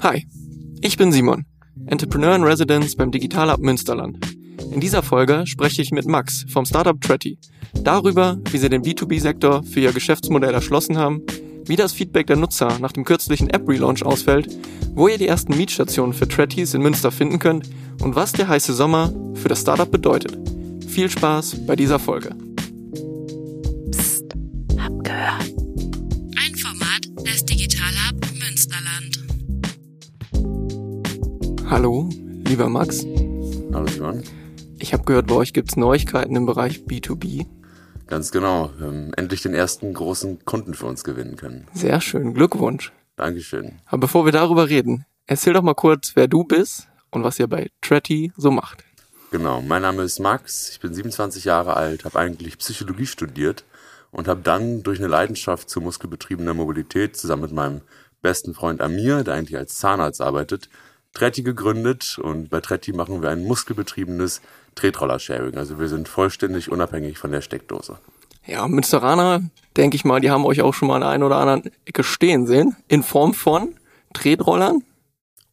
Hi, ich bin Simon, Entrepreneur in Residence beim Digital Hub Münsterland. In dieser Folge spreche ich mit Max vom Startup Tretty darüber, wie sie den B2B-Sektor für ihr Geschäftsmodell erschlossen haben, wie das Feedback der Nutzer nach dem kürzlichen App-Relaunch ausfällt, wo ihr die ersten Mietstationen für Trettys in Münster finden könnt und was der heiße Sommer für das Startup bedeutet. Viel Spaß bei dieser Folge. Hallo, lieber Max. Hallo Simon. Ich habe gehört, bei euch gibt's Neuigkeiten im Bereich B2B. Ganz genau. Wir haben endlich den ersten großen Kunden für uns gewinnen können. Sehr schön, Glückwunsch. Dankeschön. Aber bevor wir darüber reden, erzähl doch mal kurz, wer du bist und was ihr bei Tretty so macht. Genau, mein Name ist Max, ich bin 27 Jahre alt, habe eigentlich Psychologie studiert und habe dann durch eine Leidenschaft zur muskelbetriebener Mobilität zusammen mit meinem besten Freund Amir, der eigentlich als Zahnarzt arbeitet, Tretti gegründet und bei Tretti machen wir ein muskelbetriebenes Tretroller-Sharing. Also wir sind vollständig unabhängig von der Steckdose. Ja, Münsteraner, denke ich mal, die haben euch auch schon mal an der einen oder anderen Ecke stehen sehen, in Form von Tretrollern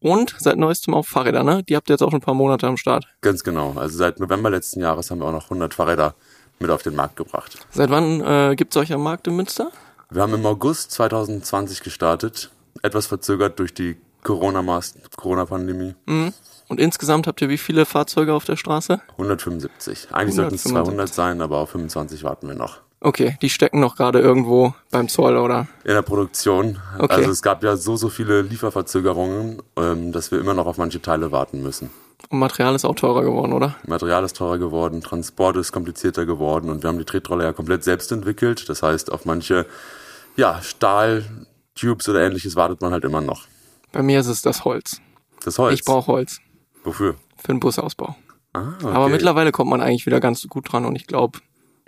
und seit neuestem auch Fahrräder, ne? Die habt ihr jetzt auch schon ein paar Monate am Start. Ganz genau. Also seit November letzten Jahres haben wir auch noch 100 Fahrräder mit auf den Markt gebracht. Seit wann äh, gibt's euch am Markt in Münster? Wir haben im August 2020 gestartet, etwas verzögert durch die Corona-Pandemie. Mhm. Und insgesamt habt ihr wie viele Fahrzeuge auf der Straße? 175. Eigentlich sollten es 200 sein, aber auf 25 warten wir noch. Okay, die stecken noch gerade irgendwo beim Zoll, oder? In der Produktion. Okay. Also es gab ja so, so viele Lieferverzögerungen, ähm, dass wir immer noch auf manche Teile warten müssen. Und Material ist auch teurer geworden, oder? Material ist teurer geworden, Transport ist komplizierter geworden und wir haben die Tretroller ja komplett selbst entwickelt. Das heißt, auf manche ja, Stahltubes oder ähnliches wartet man halt immer noch. Bei mir ist es das Holz. Das Holz. Ich brauche Holz Wofür? für den Busausbau. Ah, okay. Aber mittlerweile kommt man eigentlich wieder ganz gut dran und ich glaube,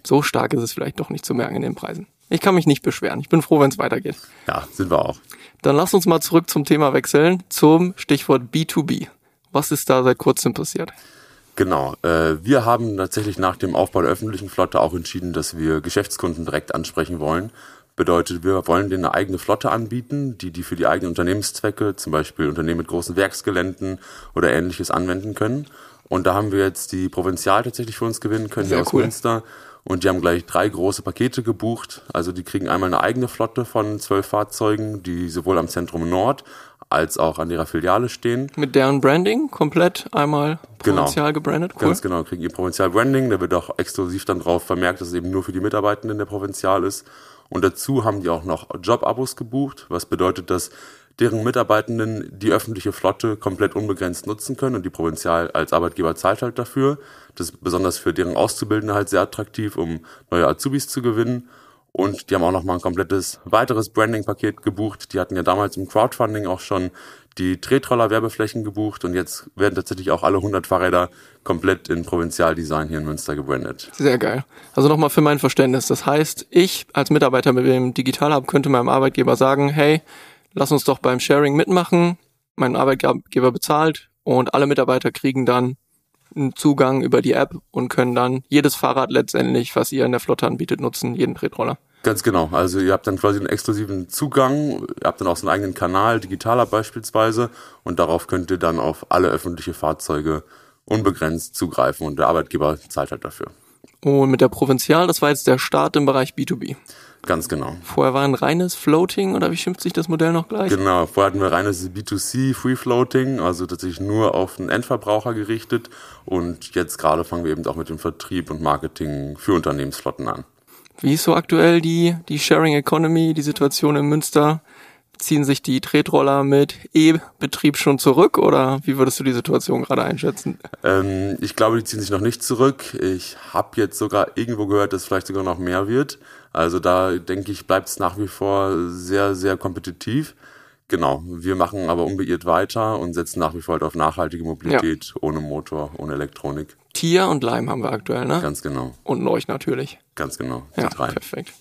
so stark ist es vielleicht doch nicht zu merken in den Preisen. Ich kann mich nicht beschweren. Ich bin froh, wenn es weitergeht. Ja, sind wir auch. Dann lass uns mal zurück zum Thema wechseln, zum Stichwort B2B. Was ist da seit kurzem passiert? Genau. Äh, wir haben tatsächlich nach dem Aufbau der öffentlichen Flotte auch entschieden, dass wir Geschäftskunden direkt ansprechen wollen. Bedeutet, wir wollen denen eine eigene Flotte anbieten, die die für die eigenen Unternehmenszwecke, zum Beispiel Unternehmen mit großen Werksgeländen oder ähnliches anwenden können. Und da haben wir jetzt die Provinzial tatsächlich für uns gewinnen können, Sehr hier aus cool. Münster. Und die haben gleich drei große Pakete gebucht. Also die kriegen einmal eine eigene Flotte von zwölf Fahrzeugen, die sowohl am Zentrum Nord als auch an ihrer Filiale stehen. Mit deren Branding komplett einmal Genau. provinzial gebrandet. Cool. Ganz genau, kriegen ihr Provinzial Branding, da wird auch exklusiv dann drauf vermerkt, dass es eben nur für die Mitarbeitenden der Provinzial ist. Und dazu haben die auch noch Jobabos gebucht, was bedeutet, dass deren Mitarbeitenden die öffentliche Flotte komplett unbegrenzt nutzen können und die Provinzial als Arbeitgeber zahlt halt dafür. Das ist besonders für deren Auszubildende halt sehr attraktiv, um neue Azubis zu gewinnen. Und die haben auch noch mal ein komplettes weiteres Branding-Paket gebucht. Die hatten ja damals im Crowdfunding auch schon die Tretroller-Werbeflächen gebucht und jetzt werden tatsächlich auch alle 100 Fahrräder komplett in Provinzialdesign hier in Münster gebrandet. Sehr geil. Also nochmal für mein Verständnis. Das heißt, ich als Mitarbeiter mit dem Digital Hub könnte meinem Arbeitgeber sagen, hey, lass uns doch beim Sharing mitmachen. Mein Arbeitgeber bezahlt und alle Mitarbeiter kriegen dann einen Zugang über die App und können dann jedes Fahrrad letztendlich, was ihr in der Flotte anbietet, nutzen, jeden Tretroller. Ganz genau. Also ihr habt dann quasi einen exklusiven Zugang, ihr habt dann auch so einen eigenen Kanal, digitaler beispielsweise, und darauf könnt ihr dann auf alle öffentliche Fahrzeuge unbegrenzt zugreifen und der Arbeitgeber zahlt halt dafür. Und mit der Provinzial, das war jetzt der Start im Bereich B2B. Ganz genau. Vorher war ein reines Floating oder wie schimpft sich das Modell noch gleich? Genau, vorher hatten wir reines B2C Free Floating, also tatsächlich nur auf den Endverbraucher gerichtet und jetzt gerade fangen wir eben auch mit dem Vertrieb und Marketing für Unternehmensflotten an. Wie ist so aktuell die, die Sharing Economy, die Situation in Münster? Ziehen sich die Tretroller mit E-Betrieb schon zurück oder wie würdest du die Situation gerade einschätzen? Ähm, ich glaube, die ziehen sich noch nicht zurück. Ich habe jetzt sogar irgendwo gehört, dass vielleicht sogar noch mehr wird. Also da denke ich, bleibt es nach wie vor sehr, sehr kompetitiv. Genau, wir machen aber unbeirrt weiter und setzen nach wie vor halt auf nachhaltige Mobilität, ohne Motor, ohne Elektronik. Tier und Leim haben wir aktuell, ne? Ganz genau, Und euch natürlich. ganz genau. Die Ja, drei. perfekt.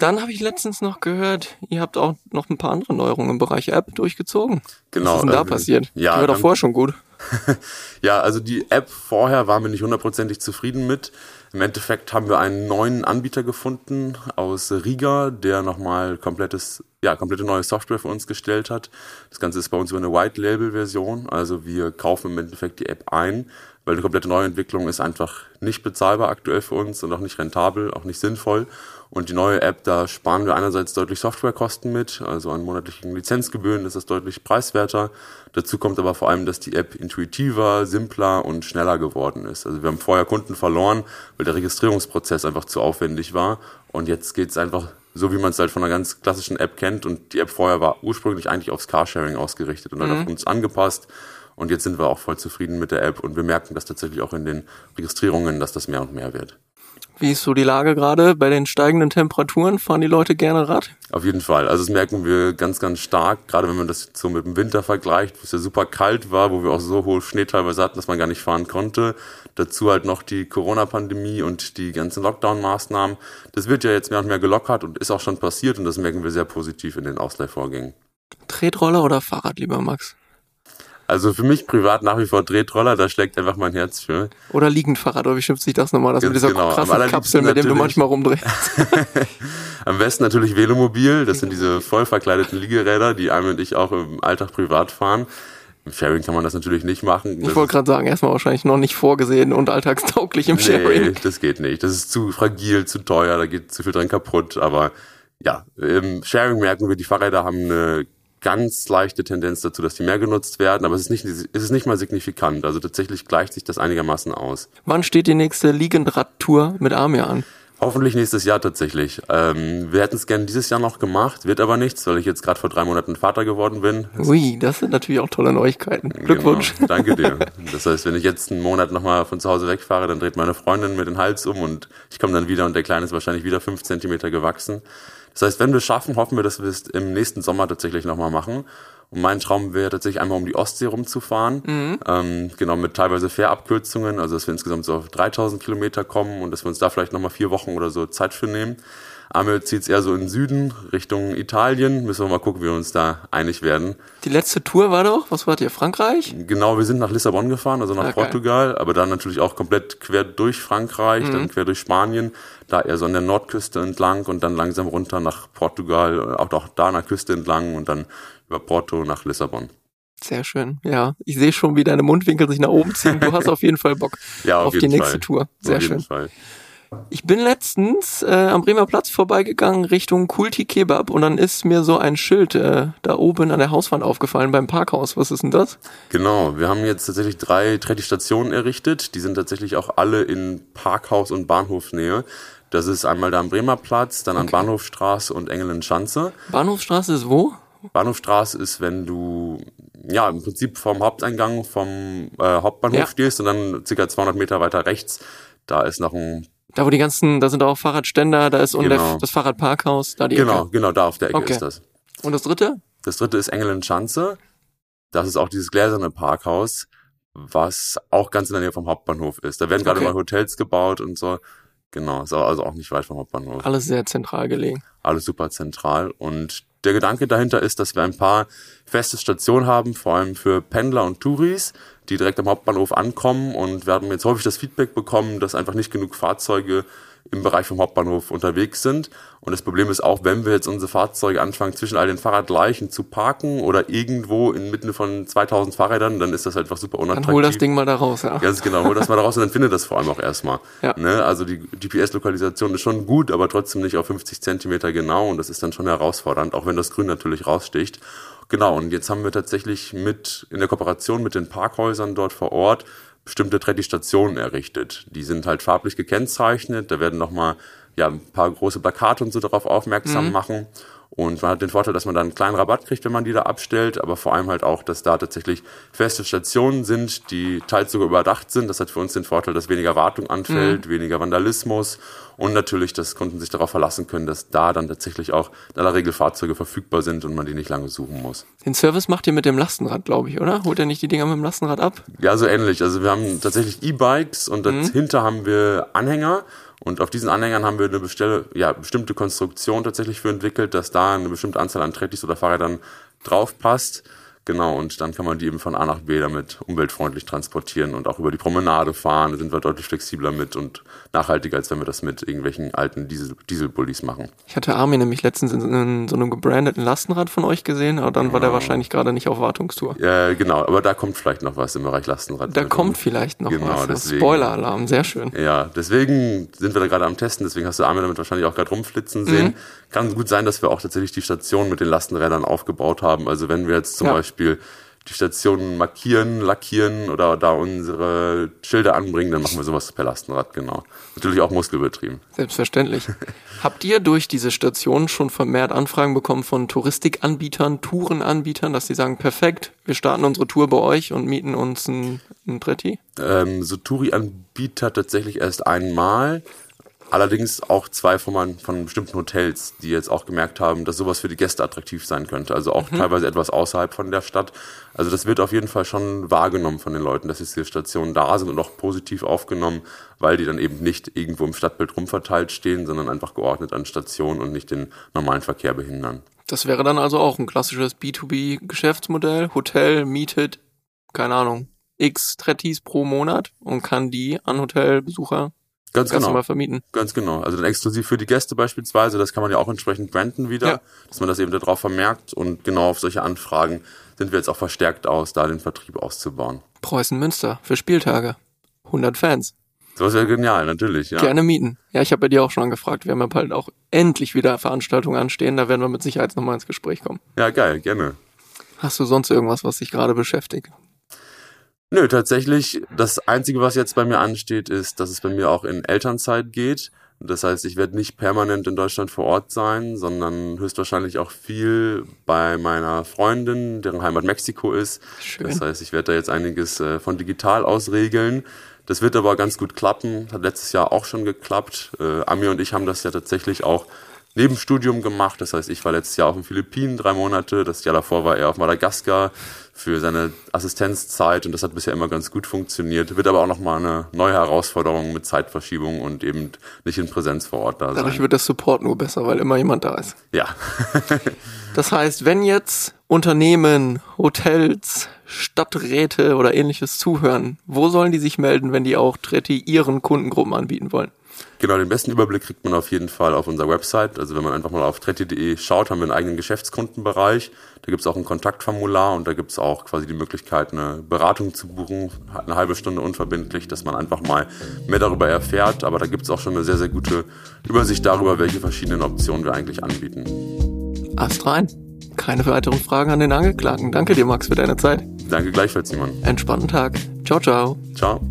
Dann habe ich letztens noch gehört, ihr habt auch noch ein paar andere Neuerungen im Bereich App durchgezogen. Genau, Was ist denn da äh, passiert? ja, die war doch vorher schon gut. ja, also die App vorher waren wir nicht hundertprozentig zufrieden mit. Im Endeffekt haben wir einen neuen Anbieter gefunden aus Riga, der nochmal komplettes, ja, komplette neue Software für uns gestellt hat. Das Ganze ist bei uns über eine White Label Version. Also wir kaufen im Endeffekt die App ein, weil eine komplette Neuentwicklung ist einfach nicht bezahlbar aktuell für uns und auch nicht rentabel, auch nicht sinnvoll. Und die neue App, da sparen wir einerseits deutlich Softwarekosten mit, also an monatlichen Lizenzgebühren ist das deutlich preiswerter. Dazu kommt aber vor allem, dass die App intuitiver, simpler und schneller geworden ist. Also wir haben vorher Kunden verloren, weil der Registrierungsprozess einfach zu aufwendig war. Und jetzt geht's einfach so, wie man es halt von einer ganz klassischen App kennt. Und die App vorher war ursprünglich eigentlich aufs Carsharing ausgerichtet und mhm. hat auf uns angepasst. Und jetzt sind wir auch voll zufrieden mit der App und wir merken das tatsächlich auch in den Registrierungen, dass das mehr und mehr wird. Wie ist so die Lage gerade? Bei den steigenden Temperaturen fahren die Leute gerne Rad? Auf jeden Fall. Also das merken wir ganz, ganz stark, gerade wenn man das so mit dem Winter vergleicht, wo es ja super kalt war, wo wir auch so hohe Schnee teilweise hatten, dass man gar nicht fahren konnte. Dazu halt noch die Corona-Pandemie und die ganzen Lockdown-Maßnahmen. Das wird ja jetzt mehr und mehr gelockert und ist auch schon passiert und das merken wir sehr positiv in den Ausleihvorgängen. Tretroller oder Fahrrad, lieber Max? Also für mich privat nach wie vor Tretroller, da schlägt einfach mein Herz für. Oder Liegendfahrrad, oder wie schimpft sich das nochmal? Das Ganz mit dieser genau. krassen Kapsel, mit dem du manchmal rumdrehst. Am besten natürlich Velomobil, das sind diese voll verkleideten Liegeräder, die einem und ich auch im Alltag privat fahren. Im Sharing kann man das natürlich nicht machen. Ich wollte gerade sagen, erstmal wahrscheinlich noch nicht vorgesehen und alltagstauglich im Sharing. Nee, das geht nicht. Das ist zu fragil, zu teuer, da geht zu viel dran kaputt. Aber ja, im Sharing merken wir, die Fahrräder haben eine ganz leichte Tendenz dazu, dass die mehr genutzt werden, aber es ist nicht, es ist nicht mal signifikant. Also tatsächlich gleicht sich das einigermaßen aus. Wann steht die nächste Liegendrad-Tour mit Amir an? Hoffentlich nächstes Jahr tatsächlich. Ähm, wir hätten es gerne dieses Jahr noch gemacht, wird aber nichts, weil ich jetzt gerade vor drei Monaten Vater geworden bin. Ui, das sind natürlich auch tolle Neuigkeiten. Genau, Glückwunsch. Genau, danke dir. Das heißt, wenn ich jetzt einen Monat nochmal von zu Hause wegfahre, dann dreht meine Freundin mir den Hals um und ich komme dann wieder und der Kleine ist wahrscheinlich wieder fünf Zentimeter gewachsen. Das heißt, wenn wir es schaffen, hoffen wir, dass wir es im nächsten Sommer tatsächlich nochmal machen. Und mein Traum wäre tatsächlich einmal um die Ostsee rumzufahren. Mhm. Ähm, genau, mit teilweise Fährabkürzungen, also dass wir insgesamt so auf 3000 Kilometer kommen und dass wir uns da vielleicht nochmal vier Wochen oder so Zeit für nehmen. Amel zieht es eher so in den Süden, Richtung Italien. Müssen wir mal gucken, wie wir uns da einig werden. Die letzte Tour war doch, was wart ihr, Frankreich? Genau, wir sind nach Lissabon gefahren, also nach okay. Portugal, aber dann natürlich auch komplett quer durch Frankreich, mhm. dann quer durch Spanien, da eher so an der Nordküste entlang und dann langsam runter nach Portugal, auch, auch da an der Küste entlang und dann über Porto nach Lissabon. Sehr schön. Ja, ich sehe schon, wie deine Mundwinkel sich nach oben ziehen. Du hast auf jeden Fall Bock ja, auf, auf die nächste Fall. Tour. Sehr auf schön. Fall. Ich bin letztens äh, am Bremer Platz vorbeigegangen Richtung Kulti Kebab und dann ist mir so ein Schild äh, da oben an der Hauswand aufgefallen beim Parkhaus. Was ist denn das? Genau, wir haben jetzt tatsächlich drei Tretti-Stationen errichtet. Die sind tatsächlich auch alle in Parkhaus- und Bahnhofsnähe. Das ist einmal da am Bremer Platz, dann okay. an Bahnhofstraße und Engelenschanze. Bahnhofstraße ist wo? Bahnhofstraße ist, wenn du ja im Prinzip vom Haupteingang vom äh, Hauptbahnhof ja. stehst und dann circa 200 Meter weiter rechts, da ist noch ein da wo die ganzen, da sind auch Fahrradständer, da ist genau. der, das Fahrradparkhaus, da die Genau, Ecke. genau, da auf der Ecke okay. ist das. Und das dritte? Das dritte ist Engelenschanze. Das ist auch dieses gläserne Parkhaus, was auch ganz in der Nähe vom Hauptbahnhof ist. Da werden gerade okay. mal Hotels gebaut und so. Genau, ist also auch nicht weit vom Hauptbahnhof. Alles sehr zentral gelegen. Alles super zentral. Und der Gedanke dahinter ist, dass wir ein paar feste Stationen haben, vor allem für Pendler und Touris, die direkt am Hauptbahnhof ankommen. Und wir haben jetzt häufig das Feedback bekommen, dass einfach nicht genug Fahrzeuge im Bereich vom Hauptbahnhof unterwegs sind. Und das Problem ist auch, wenn wir jetzt unsere Fahrzeuge anfangen, zwischen all den Fahrradleichen zu parken oder irgendwo inmitten von 2000 Fahrrädern, dann ist das einfach super unattraktiv. Dann hol das Ding mal da raus, ja. Ganz genau, hol das mal da raus und dann findet das vor allem auch erstmal. Ja. Ne? Also die GPS-Lokalisation ist schon gut, aber trotzdem nicht auf 50 Zentimeter genau und das ist dann schon herausfordernd, auch wenn das Grün natürlich raussticht. Genau, und jetzt haben wir tatsächlich mit in der Kooperation mit den Parkhäusern dort vor Ort bestimmte Tretti-Stationen errichtet. Die sind halt farblich gekennzeichnet, da werden nochmal ja, ein paar große Plakate und so darauf aufmerksam mhm. machen. Und man hat den Vorteil, dass man dann einen kleinen Rabatt kriegt, wenn man die da abstellt, aber vor allem halt auch, dass da tatsächlich feste Stationen sind, die teils sogar überdacht sind. Das hat für uns den Vorteil, dass weniger Wartung anfällt, mhm. weniger Vandalismus und natürlich, dass Kunden sich darauf verlassen können, dass da dann tatsächlich auch in aller Regel Fahrzeuge verfügbar sind und man die nicht lange suchen muss. Den Service macht ihr mit dem Lastenrad, glaube ich, oder? Holt ihr nicht die Dinger mit dem Lastenrad ab? Ja, so ähnlich. Also wir haben tatsächlich E-Bikes und mhm. dahinter haben wir Anhänger und auf diesen Anhängern haben wir eine bestelle, ja, bestimmte Konstruktion tatsächlich für entwickelt, dass da eine bestimmte Anzahl an Trettis oder Fahrrädern drauf passt. Genau, und dann kann man die eben von A nach B damit umweltfreundlich transportieren und auch über die Promenade fahren. Da sind wir deutlich flexibler mit und nachhaltiger, als wenn wir das mit irgendwelchen alten Diesel Dieselbullis machen. Ich hatte Armin nämlich letztens in, in, so einem gebrandeten Lastenrad von euch gesehen, aber dann ja. war der wahrscheinlich gerade nicht auf Wartungstour. Ja, genau, aber da kommt vielleicht noch was im Bereich Lastenrad. Da kommt vielleicht noch genau, was. Spoiler-Alarm, sehr schön. Ja, deswegen sind wir da gerade am Testen, deswegen hast du Armin damit wahrscheinlich auch gerade rumflitzen sehen. Mhm. Kann gut sein, dass wir auch tatsächlich die Station mit den Lastenrädern aufgebaut haben. Also wenn wir jetzt zum ja. Beispiel die Stationen markieren, lackieren oder da unsere Schilder anbringen, dann machen wir sowas per Lastenrad, genau. Natürlich auch muskelbetrieben. Selbstverständlich. Habt ihr durch diese Station schon vermehrt Anfragen bekommen von Touristikanbietern, Tourenanbietern, dass sie sagen, perfekt, wir starten unsere Tour bei euch und mieten uns ein, ein Tretti? Ähm, so Touri-Anbieter tatsächlich erst einmal. Allerdings auch zwei von, von bestimmten Hotels, die jetzt auch gemerkt haben, dass sowas für die Gäste attraktiv sein könnte. Also auch mhm. teilweise etwas außerhalb von der Stadt. Also das wird auf jeden Fall schon wahrgenommen von den Leuten, dass diese Stationen da sind und auch positiv aufgenommen, weil die dann eben nicht irgendwo im Stadtbild rumverteilt stehen, sondern einfach geordnet an Stationen und nicht den normalen Verkehr behindern. Das wäre dann also auch ein klassisches B2B-Geschäftsmodell. Hotel mietet, keine Ahnung, x Trettis pro Monat und kann die an Hotelbesucher Ganz Kannst genau. vermieten. Ganz genau. Also dann exklusiv für die Gäste beispielsweise, das kann man ja auch entsprechend branden wieder, ja. dass man das eben darauf vermerkt und genau auf solche Anfragen sind wir jetzt auch verstärkt aus, da den Vertrieb auszubauen. Preußen Münster für Spieltage. 100 Fans. Sowas wäre genial, natürlich, ja. Gerne mieten. Ja, ich habe bei dir auch schon angefragt. Wir haben ja bald auch endlich wieder Veranstaltungen anstehen. Da werden wir mit Sicherheit nochmal ins Gespräch kommen. Ja, geil, gerne. Hast du sonst irgendwas, was dich gerade beschäftigt? Nö, tatsächlich, das Einzige, was jetzt bei mir ansteht, ist, dass es bei mir auch in Elternzeit geht. Das heißt, ich werde nicht permanent in Deutschland vor Ort sein, sondern höchstwahrscheinlich auch viel bei meiner Freundin, deren Heimat Mexiko ist. Schön. Das heißt, ich werde da jetzt einiges äh, von digital aus regeln. Das wird aber ganz gut klappen. Hat letztes Jahr auch schon geklappt. Äh, Amir und ich haben das ja tatsächlich auch Nebenstudium gemacht. Das heißt, ich war letztes Jahr auf den Philippinen drei Monate. Das Jahr davor war er auf Madagaskar für seine Assistenzzeit und das hat bisher immer ganz gut funktioniert. Wird aber auch nochmal eine neue Herausforderung mit Zeitverschiebung und eben nicht in Präsenz vor Ort da sein. Dadurch wird das Support nur besser, weil immer jemand da ist. Ja. das heißt, wenn jetzt Unternehmen, Hotels, Stadträte oder ähnliches zuhören, wo sollen die sich melden, wenn die auch Tretti ihren Kundengruppen anbieten wollen? Genau, den besten Überblick kriegt man auf jeden Fall auf unserer Website. Also wenn man einfach mal auf tretti.de schaut, haben wir einen eigenen Geschäftskundenbereich. Da gibt es auch ein Kontaktformular und da gibt es auch quasi die Möglichkeit, eine Beratung zu buchen, eine halbe Stunde unverbindlich, dass man einfach mal mehr darüber erfährt. Aber da gibt es auch schon eine sehr, sehr gute Übersicht darüber, welche verschiedenen Optionen wir eigentlich anbieten. Ast rein. Keine weiteren Fragen an den Angeklagten. Danke dir, Max, für deine Zeit. Danke gleichfalls, Simon. Entspannten Tag. Ciao, ciao. Ciao.